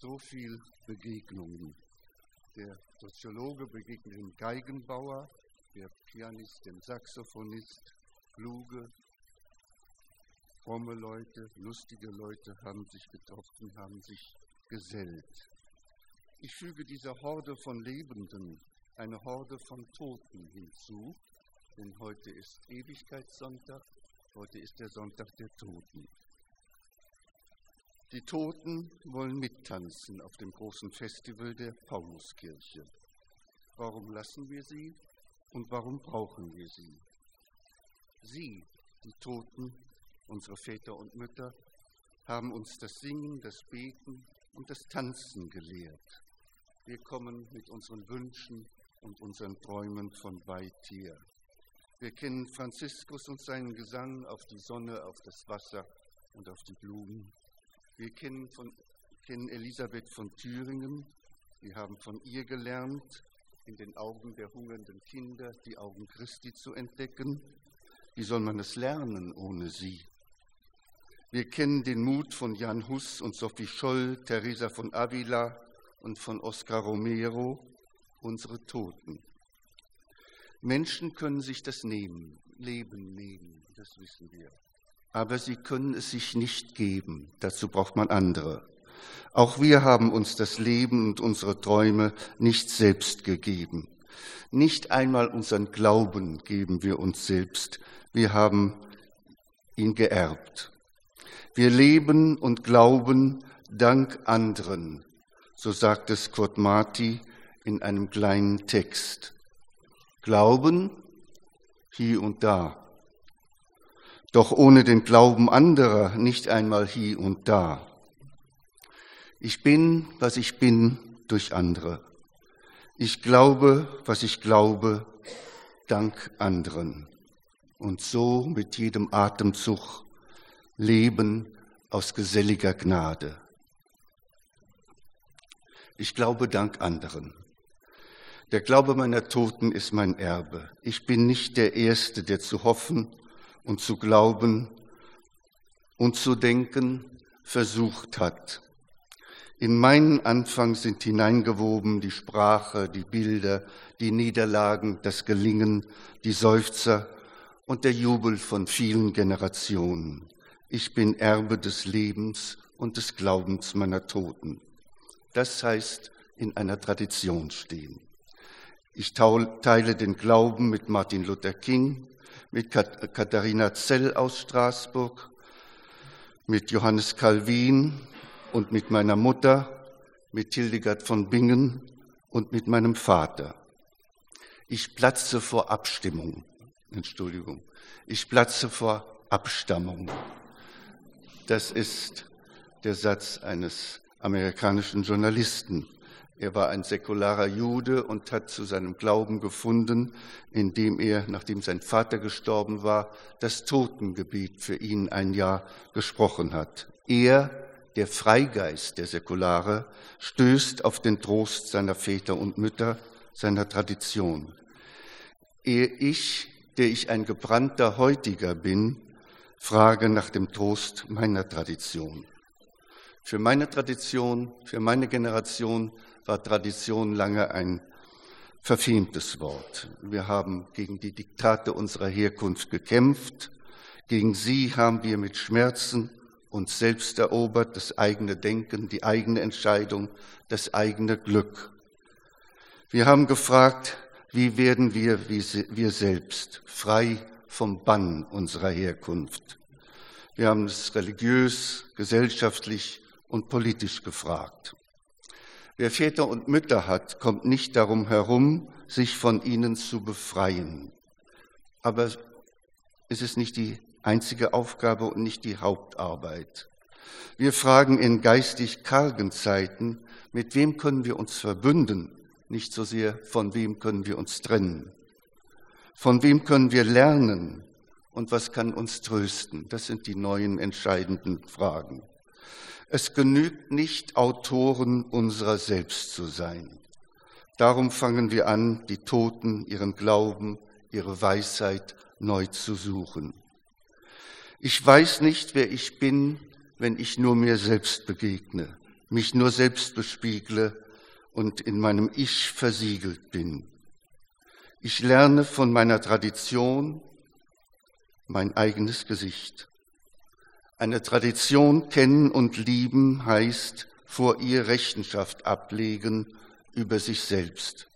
so viel Begegnungen. Der Soziologe begegnet dem Geigenbauer, der Pianist dem Saxophonist, kluge, fromme Leute, lustige Leute haben sich getroffen, haben sich gesellt. Ich füge dieser Horde von Lebenden eine Horde von Toten hinzu, denn heute ist Ewigkeitssonntag, heute ist der Sonntag der Toten. Die Toten wollen mittanzen auf dem großen Festival der Pauluskirche. Warum lassen wir sie und warum brauchen wir sie? Sie, die Toten, unsere Väter und Mütter, haben uns das Singen, das Beten und das Tanzen gelehrt. Wir kommen mit unseren Wünschen und unseren Träumen von weit her. Wir kennen Franziskus und seinen Gesang auf die Sonne, auf das Wasser und auf die Blumen. Wir kennen, von, kennen Elisabeth von Thüringen. Wir haben von ihr gelernt, in den Augen der hungernden Kinder die Augen Christi zu entdecken. Wie soll man es lernen ohne sie? Wir kennen den Mut von Jan Hus und Sophie Scholl, Teresa von Avila und von Oscar Romero, unsere Toten. Menschen können sich das nehmen, Leben nehmen, das wissen wir. Aber sie können es sich nicht geben, dazu braucht man andere. Auch wir haben uns das Leben und unsere Träume nicht selbst gegeben. Nicht einmal unseren Glauben geben wir uns selbst, wir haben ihn geerbt. Wir leben und glauben dank anderen, so sagt es Kurt Marti in einem kleinen Text. Glauben hier und da, doch ohne den Glauben anderer nicht einmal hier und da. Ich bin, was ich bin, durch andere. Ich glaube, was ich glaube, dank anderen. Und so mit jedem Atemzug Leben aus geselliger Gnade. Ich glaube dank anderen. Der Glaube meiner Toten ist mein Erbe. Ich bin nicht der Erste, der zu hoffen und zu glauben und zu denken versucht hat. In meinen Anfang sind hineingewoben die Sprache, die Bilder, die Niederlagen, das Gelingen, die Seufzer und der Jubel von vielen Generationen. Ich bin Erbe des Lebens und des Glaubens meiner Toten. Das heißt, in einer Tradition stehen. Ich teile den Glauben mit Martin Luther King, mit Katharina Zell aus Straßburg, mit Johannes Calvin und mit meiner Mutter, mit Hildegard von Bingen und mit meinem Vater. Ich platze vor Abstimmung. Entschuldigung. Ich platze vor Abstammung. Das ist der Satz eines amerikanischen Journalisten. Er war ein säkularer Jude und hat zu seinem Glauben gefunden, indem er, nachdem sein Vater gestorben war, das Totengebet für ihn ein Jahr gesprochen hat. Er, der Freigeist der Säkulare, stößt auf den Trost seiner Väter und Mütter, seiner Tradition. Er, ich, der ich ein gebrannter Heutiger bin, frage nach dem Trost meiner Tradition. Für meine Tradition, für meine Generation war Tradition lange ein verfemtes Wort. Wir haben gegen die Diktate unserer Herkunft gekämpft. Gegen sie haben wir mit Schmerzen uns selbst erobert, das eigene Denken, die eigene Entscheidung, das eigene Glück. Wir haben gefragt, wie werden wir, wie wir selbst, frei vom Bann unserer Herkunft. Wir haben es religiös, gesellschaftlich und politisch gefragt. Wer Väter und Mütter hat, kommt nicht darum herum, sich von ihnen zu befreien. Aber es ist nicht die einzige Aufgabe und nicht die Hauptarbeit. Wir fragen in geistig kargen Zeiten, mit wem können wir uns verbünden, nicht so sehr, von wem können wir uns trennen. Von wem können wir lernen und was kann uns trösten? Das sind die neuen entscheidenden Fragen. Es genügt nicht, Autoren unserer selbst zu sein. Darum fangen wir an, die Toten, ihren Glauben, ihre Weisheit neu zu suchen. Ich weiß nicht, wer ich bin, wenn ich nur mir selbst begegne. mich nur selbst bespiegle und in meinem Ich versiegelt bin. Ich lerne von meiner Tradition mein eigenes Gesicht. Eine Tradition kennen und lieben heißt vor ihr Rechenschaft ablegen über sich selbst.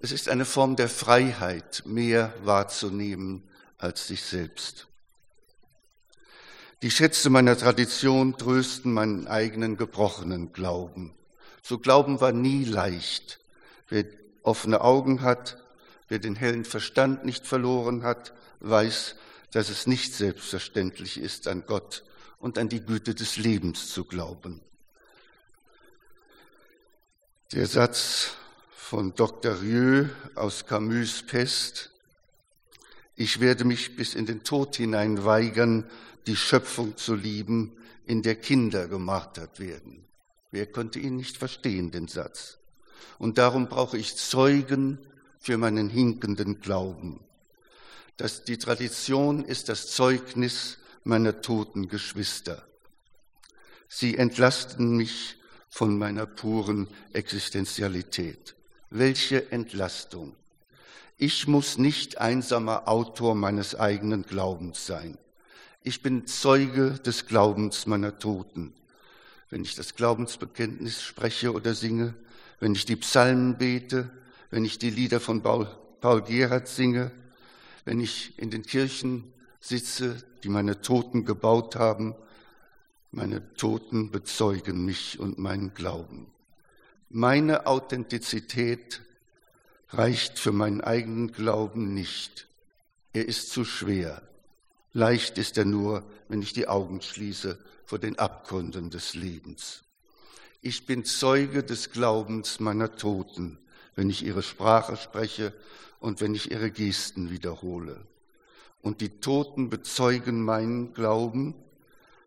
Es ist eine Form der Freiheit, mehr wahrzunehmen als sich selbst. Die Schätze meiner Tradition trösten meinen eigenen gebrochenen Glauben. So Glauben war nie leicht. Wer offene Augen hat, wer den hellen Verstand nicht verloren hat, weiß, dass es nicht selbstverständlich ist, an Gott und an die Güte des Lebens zu glauben. Der Satz von Dr. Rieu aus Camus Pest, ich werde mich bis in den Tod hinein weigern, die Schöpfung zu lieben, in der Kinder gemartert werden. Wer konnte ihn nicht verstehen, den Satz? Und darum brauche ich Zeugen für meinen hinkenden Glauben. Das, die Tradition ist das Zeugnis meiner toten Geschwister. Sie entlasten mich von meiner puren Existenzialität. Welche Entlastung! Ich muss nicht einsamer Autor meines eigenen Glaubens sein. Ich bin Zeuge des Glaubens meiner Toten. Wenn ich das Glaubensbekenntnis spreche oder singe, wenn ich die Psalmen bete, wenn ich die Lieder von Paul, Paul Gerhardt singe, wenn ich in den Kirchen sitze, die meine Toten gebaut haben, meine Toten bezeugen mich und meinen Glauben. Meine Authentizität reicht für meinen eigenen Glauben nicht. Er ist zu schwer. Leicht ist er nur, wenn ich die Augen schließe vor den Abgründen des Lebens. Ich bin Zeuge des Glaubens meiner Toten, wenn ich ihre Sprache spreche und wenn ich ihre Gesten wiederhole. Und die Toten bezeugen meinen Glauben.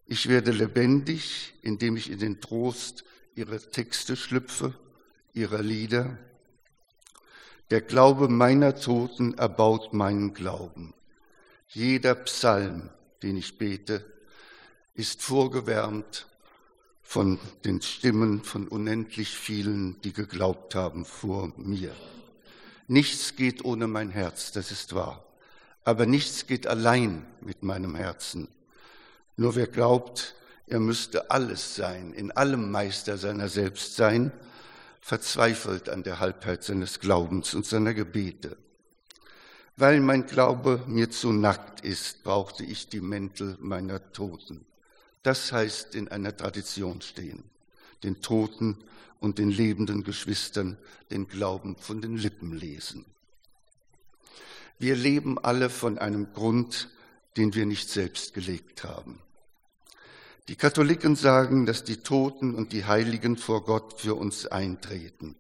Ich werde lebendig, indem ich in den Trost ihrer Texte schlüpfe, ihrer Lieder. Der Glaube meiner Toten erbaut meinen Glauben. Jeder Psalm, den ich bete, ist vorgewärmt von den Stimmen von unendlich vielen, die geglaubt haben vor mir. Nichts geht ohne mein Herz, das ist wahr. Aber nichts geht allein mit meinem Herzen. Nur wer glaubt, er müsste alles sein, in allem Meister seiner selbst sein, verzweifelt an der Halbheit seines Glaubens und seiner Gebete. Weil mein Glaube mir zu nackt ist, brauchte ich die Mäntel meiner Toten. Das heißt in einer Tradition stehen, den Toten und den lebenden Geschwistern den Glauben von den Lippen lesen. Wir leben alle von einem Grund, den wir nicht selbst gelegt haben. Die Katholiken sagen, dass die Toten und die Heiligen vor Gott für uns eintreten.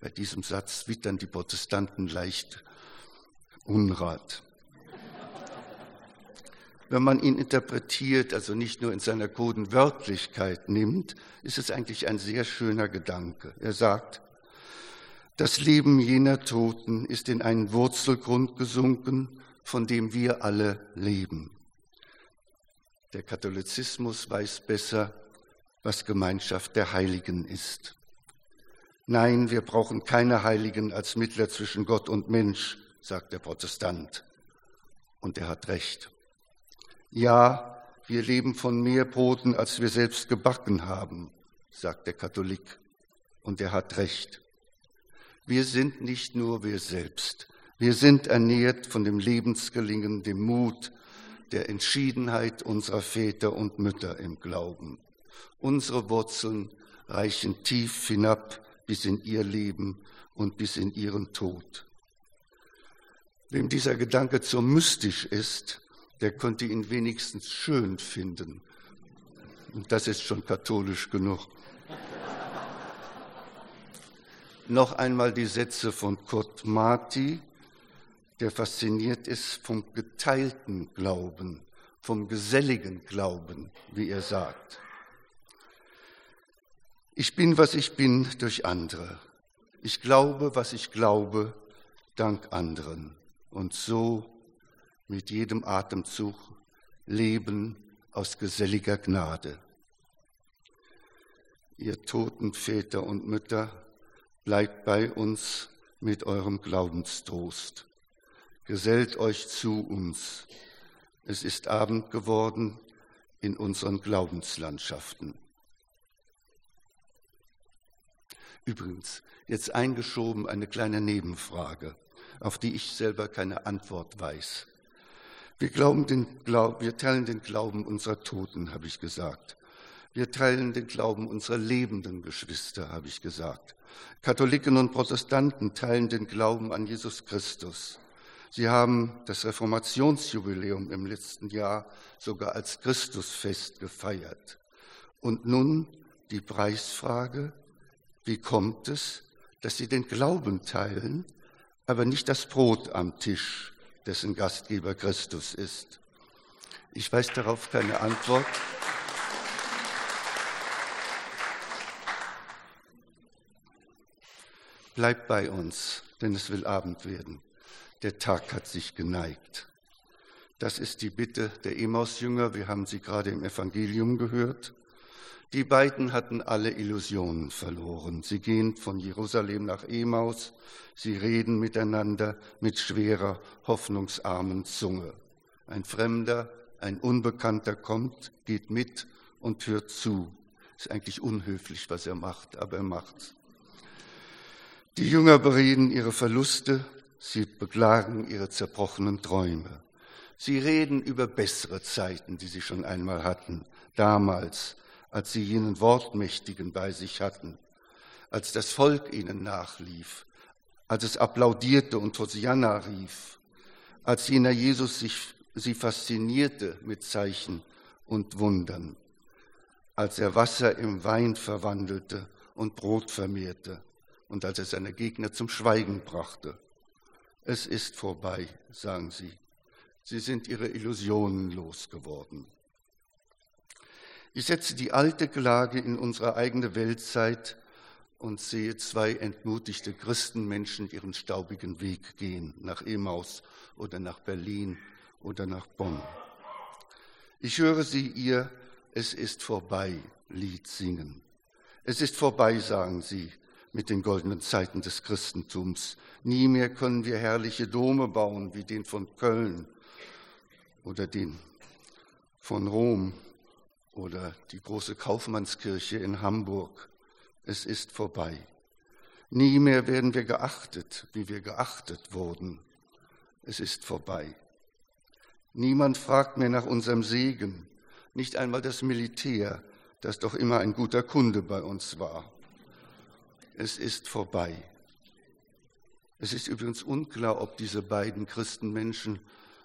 Bei diesem Satz wittern die Protestanten leicht Unrat. Wenn man ihn interpretiert, also nicht nur in seiner kruden Wörtlichkeit nimmt, ist es eigentlich ein sehr schöner Gedanke. Er sagt, das Leben jener Toten ist in einen Wurzelgrund gesunken, von dem wir alle leben. Der Katholizismus weiß besser, was Gemeinschaft der Heiligen ist. Nein, wir brauchen keine Heiligen als Mittler zwischen Gott und Mensch, sagt der Protestant. Und er hat recht. Ja, wir leben von mehr Broten, als wir selbst gebacken haben, sagt der Katholik. Und er hat recht. Wir sind nicht nur wir selbst. Wir sind ernährt von dem Lebensgelingen, dem Mut, der Entschiedenheit unserer Väter und Mütter im Glauben. Unsere Wurzeln reichen tief hinab bis in ihr Leben und bis in ihren Tod. Wem dieser Gedanke zu mystisch ist, der konnte ihn wenigstens schön finden. Und das ist schon katholisch genug. Noch einmal die Sätze von Kurt Marti, der fasziniert ist vom geteilten Glauben, vom geselligen Glauben, wie er sagt. Ich bin, was ich bin, durch andere. Ich glaube, was ich glaube, dank anderen und so mit jedem Atemzug leben aus geselliger Gnade. ihr toten Väter und Mütter, bleibt bei uns mit eurem Glaubenstrost. Gesellt euch zu uns. Es ist Abend geworden in unseren Glaubenslandschaften. Übrigens, jetzt eingeschoben eine kleine Nebenfrage, auf die ich selber keine Antwort weiß. Wir, glauben den Glaub, wir teilen den Glauben unserer Toten, habe ich gesagt. Wir teilen den Glauben unserer lebenden Geschwister, habe ich gesagt. Katholiken und Protestanten teilen den Glauben an Jesus Christus. Sie haben das Reformationsjubiläum im letzten Jahr sogar als Christusfest gefeiert. Und nun die Preisfrage, wie kommt es, dass sie den Glauben teilen, aber nicht das Brot am Tisch, dessen Gastgeber Christus ist? Ich weiß darauf keine Antwort. Bleibt bei uns, denn es will Abend werden. Der Tag hat sich geneigt. Das ist die Bitte der Emaus-Jünger. Wir haben sie gerade im Evangelium gehört. Die beiden hatten alle Illusionen verloren. Sie gehen von Jerusalem nach Emaus. Sie reden miteinander mit schwerer, hoffnungsarmen Zunge. Ein Fremder, ein Unbekannter kommt, geht mit und hört zu. Ist eigentlich unhöflich, was er macht, aber er macht's. Die Jünger bereden ihre Verluste, sie beklagen ihre zerbrochenen Träume. Sie reden über bessere Zeiten, die sie schon einmal hatten, damals, als sie jenen Wortmächtigen bei sich hatten, als das Volk ihnen nachlief, als es applaudierte und Hosianna rief, als jener Jesus sich, sie faszinierte mit Zeichen und Wundern, als er Wasser im Wein verwandelte und Brot vermehrte, und als er seine Gegner zum Schweigen brachte. Es ist vorbei, sagen sie. Sie sind ihre Illusionen losgeworden. Ich setze die alte Klage in unsere eigene Weltzeit und sehe zwei entmutigte Christenmenschen ihren staubigen Weg gehen, nach Emaus oder nach Berlin oder nach Bonn. Ich höre sie ihr Es ist vorbei Lied singen. Es ist vorbei, sagen sie, mit den goldenen Zeiten des Christentums. Nie mehr können wir herrliche Dome bauen wie den von Köln oder den von Rom oder die große Kaufmannskirche in Hamburg. Es ist vorbei. Nie mehr werden wir geachtet, wie wir geachtet wurden. Es ist vorbei. Niemand fragt mehr nach unserem Segen, nicht einmal das Militär, das doch immer ein guter Kunde bei uns war es ist vorbei. Es ist übrigens unklar, ob diese beiden Christenmenschen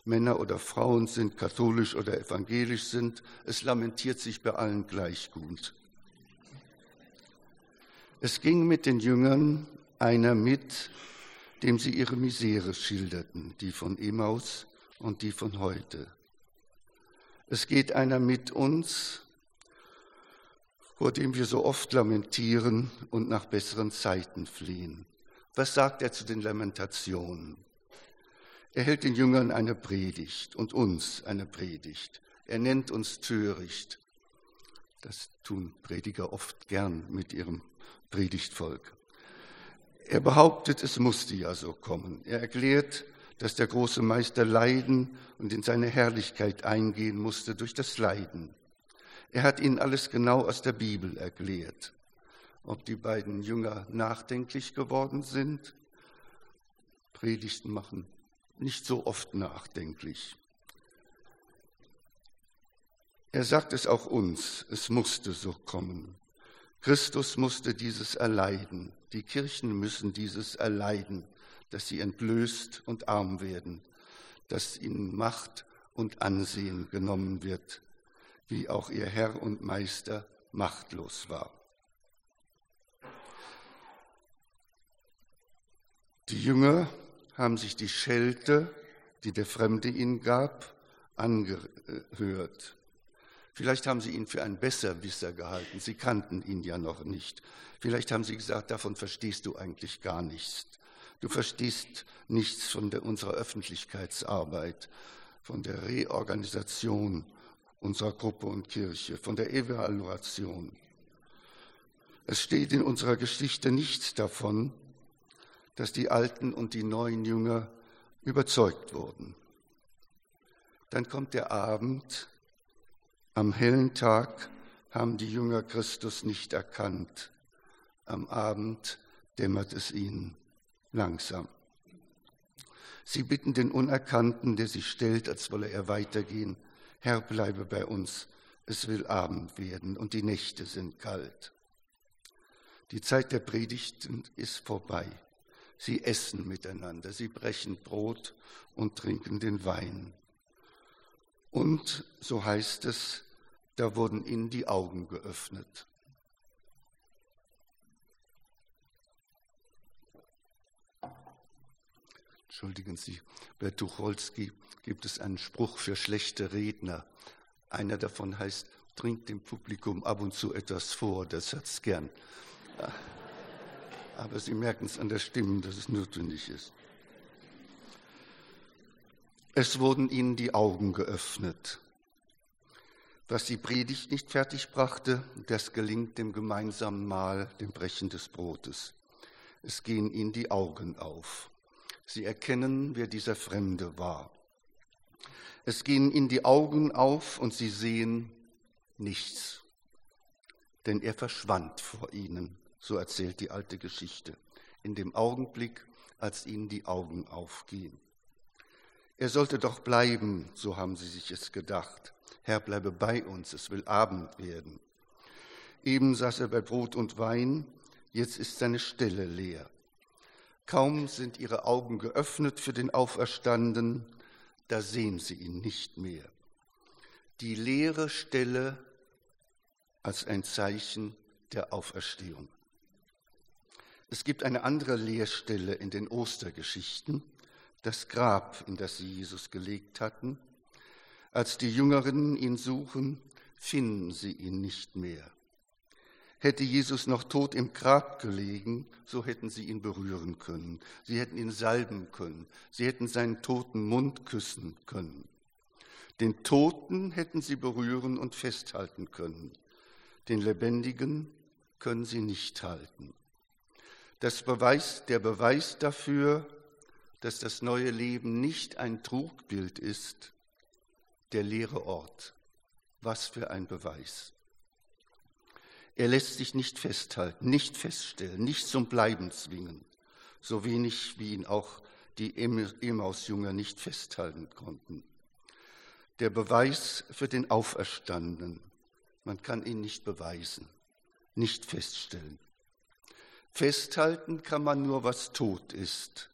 Männer oder Frauen sind, katholisch oder evangelisch sind. Es lamentiert sich bei allen gleich gut. Es ging mit den Jüngern einer mit, dem sie ihre Misere schilderten, die von Emmaus und die von heute. Es geht einer mit uns, vor dem wir so oft lamentieren und nach besseren Zeiten fliehen. Was sagt er zu den Lamentationen? Er hält den Jüngern eine Predigt und uns eine Predigt. Er nennt uns töricht. Das tun Prediger oft gern mit ihrem Predigtvolk. Er behauptet, es musste ja so kommen. Er erklärt, dass der große Meister leiden und in seine Herrlichkeit eingehen musste durch das Leiden. Er hat ihnen alles genau aus der Bibel erklärt. Ob die beiden Jünger nachdenklich geworden sind, Predigten machen nicht so oft nachdenklich. Er sagt es auch uns, es musste so kommen. Christus musste dieses erleiden. Die Kirchen müssen dieses erleiden, dass sie entlöst und arm werden, dass ihnen Macht und Ansehen genommen wird, wie auch ihr Herr und Meister machtlos war. Die Jünger haben sich die Schelte, die der Fremde ihnen gab, angehört. Vielleicht haben sie ihn für einen Besserwisser gehalten. Sie kannten ihn ja noch nicht. Vielleicht haben sie gesagt, davon verstehst du eigentlich gar nichts. Du verstehst nichts von der, unserer Öffentlichkeitsarbeit, von der Reorganisation unserer Gruppe und Kirche, von der Evaluation. Es steht in unserer Geschichte nichts davon, dass die alten und die neuen Jünger überzeugt wurden. Dann kommt der Abend, am hellen Tag haben die Jünger Christus nicht erkannt, am Abend dämmert es ihnen langsam. Sie bitten den Unerkannten, der sich stellt, als wolle er weitergehen, Herr, bleibe bei uns, es will Abend werden und die Nächte sind kalt. Die Zeit der Predigten ist vorbei. Sie essen miteinander, sie brechen Brot und trinken den Wein. Und, so heißt es, da wurden ihnen die Augen geöffnet. Entschuldigen Sie, bei Tucholsky gibt es einen Spruch für schlechte Redner. Einer davon heißt, trinkt dem Publikum ab und zu etwas vor, das hat es gern. Aber Sie merken es an der Stimme, dass es notwendig ist. Es wurden ihnen die Augen geöffnet. Was die Predigt nicht fertigbrachte, das gelingt dem gemeinsamen Mahl, dem Brechen des Brotes. Es gehen ihnen die Augen auf. Sie erkennen, wer dieser Fremde war. Es gehen ihnen die Augen auf und sie sehen nichts, denn er verschwand vor ihnen, so erzählt die alte Geschichte, in dem Augenblick, als ihnen die Augen aufgehen. Er sollte doch bleiben, so haben sie sich es gedacht. Herr, bleibe bei uns, es will Abend werden. Eben saß er bei Brot und Wein, jetzt ist seine Stelle leer. Kaum sind ihre Augen geöffnet für den Auferstandenen, da sehen sie ihn nicht mehr. Die leere Stelle als ein Zeichen der Auferstehung. Es gibt eine andere Leerstelle in den Ostergeschichten, das Grab, in das sie Jesus gelegt hatten. Als die Jüngerinnen ihn suchen, finden sie ihn nicht mehr. Hätte Jesus noch tot im Grab gelegen, so hätten sie ihn berühren können. Sie hätten ihn salben können. Sie hätten seinen toten Mund küssen können. Den Toten hätten sie berühren und festhalten können. Den Lebendigen können sie nicht halten. Das Beweis, der Beweis dafür, dass das neue Leben nicht ein Trugbild ist, der leere Ort. Was für ein Beweis. Er lässt sich nicht festhalten, nicht feststellen, nicht zum Bleiben zwingen, so wenig wie ihn auch die Emaus-Jünger nicht festhalten konnten. Der Beweis für den Auferstandenen, man kann ihn nicht beweisen, nicht feststellen. Festhalten kann man nur, was tot ist.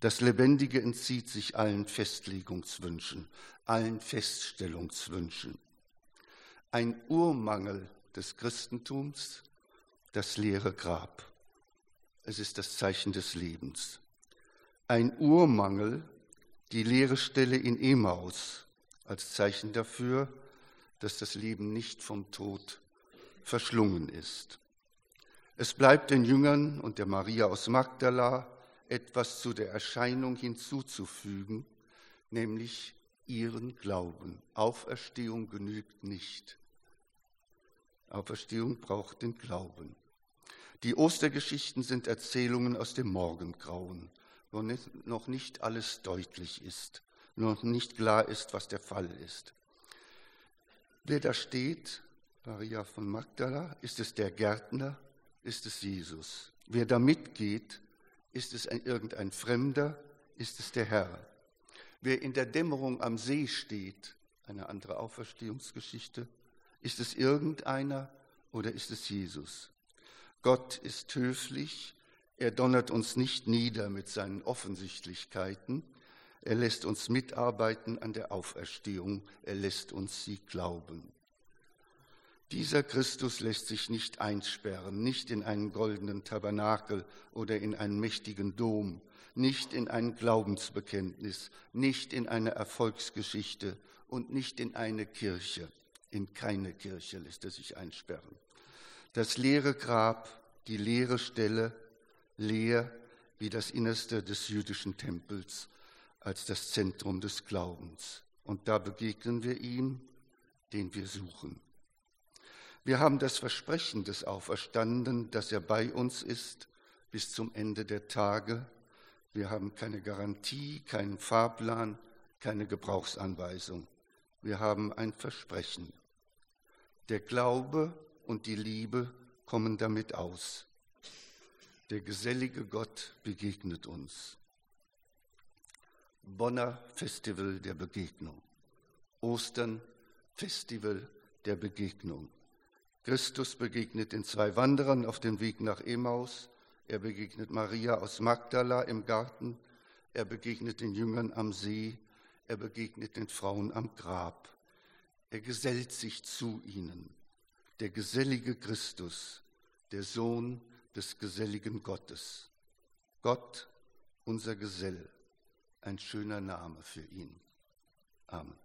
Das Lebendige entzieht sich allen Festlegungswünschen, allen Feststellungswünschen. Ein Urmangel des Christentums das leere Grab. Es ist das Zeichen des Lebens. Ein Urmangel, die leere Stelle in Emaus, als Zeichen dafür, dass das Leben nicht vom Tod verschlungen ist. Es bleibt den Jüngern und der Maria aus Magdala etwas zu der Erscheinung hinzuzufügen, nämlich ihren Glauben. Auferstehung genügt nicht. Auferstehung braucht den Glauben. Die Ostergeschichten sind Erzählungen aus dem Morgengrauen, wo noch nicht alles deutlich ist, noch nicht klar ist, was der Fall ist. Wer da steht, Maria von Magdala, ist es der Gärtner, ist es Jesus. Wer da mitgeht, ist es ein, irgendein Fremder, ist es der Herr. Wer in der Dämmerung am See steht, eine andere Auferstehungsgeschichte, ist es irgendeiner oder ist es Jesus? Gott ist höflich, er donnert uns nicht nieder mit seinen Offensichtlichkeiten, er lässt uns mitarbeiten an der Auferstehung, er lässt uns sie glauben. Dieser Christus lässt sich nicht einsperren, nicht in einen goldenen Tabernakel oder in einen mächtigen Dom, nicht in ein Glaubensbekenntnis, nicht in eine Erfolgsgeschichte und nicht in eine Kirche. In keine Kirche lässt er sich einsperren. Das leere Grab, die leere Stelle, leer wie das Innerste des jüdischen Tempels als das Zentrum des Glaubens. Und da begegnen wir ihm, den wir suchen. Wir haben das Versprechen des Auferstandenen, dass er bei uns ist bis zum Ende der Tage. Wir haben keine Garantie, keinen Fahrplan, keine Gebrauchsanweisung. Wir haben ein Versprechen. Der Glaube und die Liebe kommen damit aus. Der gesellige Gott begegnet uns. Bonner Festival der Begegnung. Ostern Festival der Begegnung. Christus begegnet den zwei Wanderern auf dem Weg nach Emmaus. Er begegnet Maria aus Magdala im Garten. Er begegnet den Jüngern am See. Er begegnet den Frauen am Grab. Er gesellt sich zu ihnen. Der gesellige Christus, der Sohn des geselligen Gottes. Gott, unser Gesell, ein schöner Name für ihn. Amen.